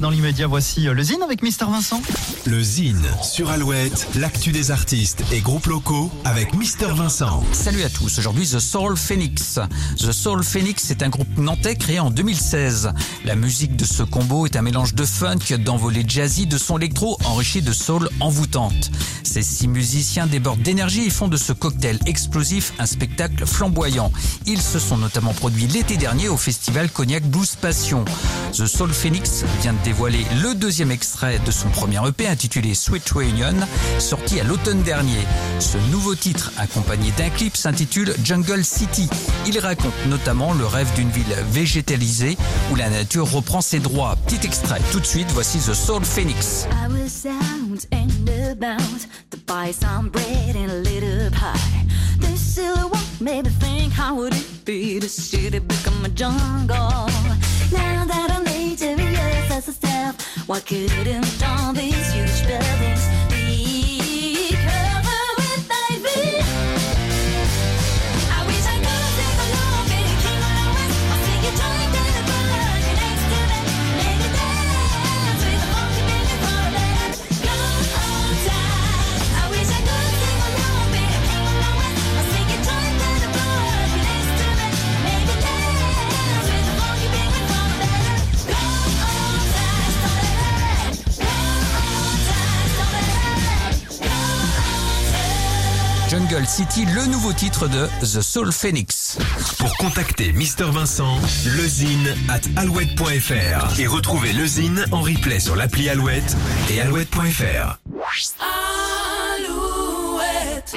Dans l'immédiat, voici euh, le Zine avec Mister Vincent. Le Zine sur Alouette, l'actu des artistes et groupes locaux avec Mister Vincent. Salut à tous, aujourd'hui The Soul Phoenix. The Soul Phoenix est un groupe nantais créé en 2016. La musique de ce combo est un mélange de funk, d'envolée jazzy, de son électro enrichi de soul envoûtante. Ces six musiciens débordent d'énergie et font de ce cocktail explosif un spectacle flamboyant. Ils se sont notamment produits l'été dernier au festival Cognac Blues Passion. The Soul Phoenix vient de dévoiler le deuxième extrait de son premier EP intitulé Sweet Reunion, sorti à l'automne dernier. Ce nouveau titre, accompagné d'un clip, s'intitule Jungle City. Il raconte notamment le rêve d'une ville végétalisée où la nature reprend ses droits. Petit extrait, tout de suite, voici The Soul Phoenix. Why couldn't all these Jungle City, le nouveau titre de The Soul Phoenix. Pour contacter Mister Vincent, lezine at alouette.fr et retrouver le Zine en replay sur l'appli Alouette et alouette.fr. Alouette.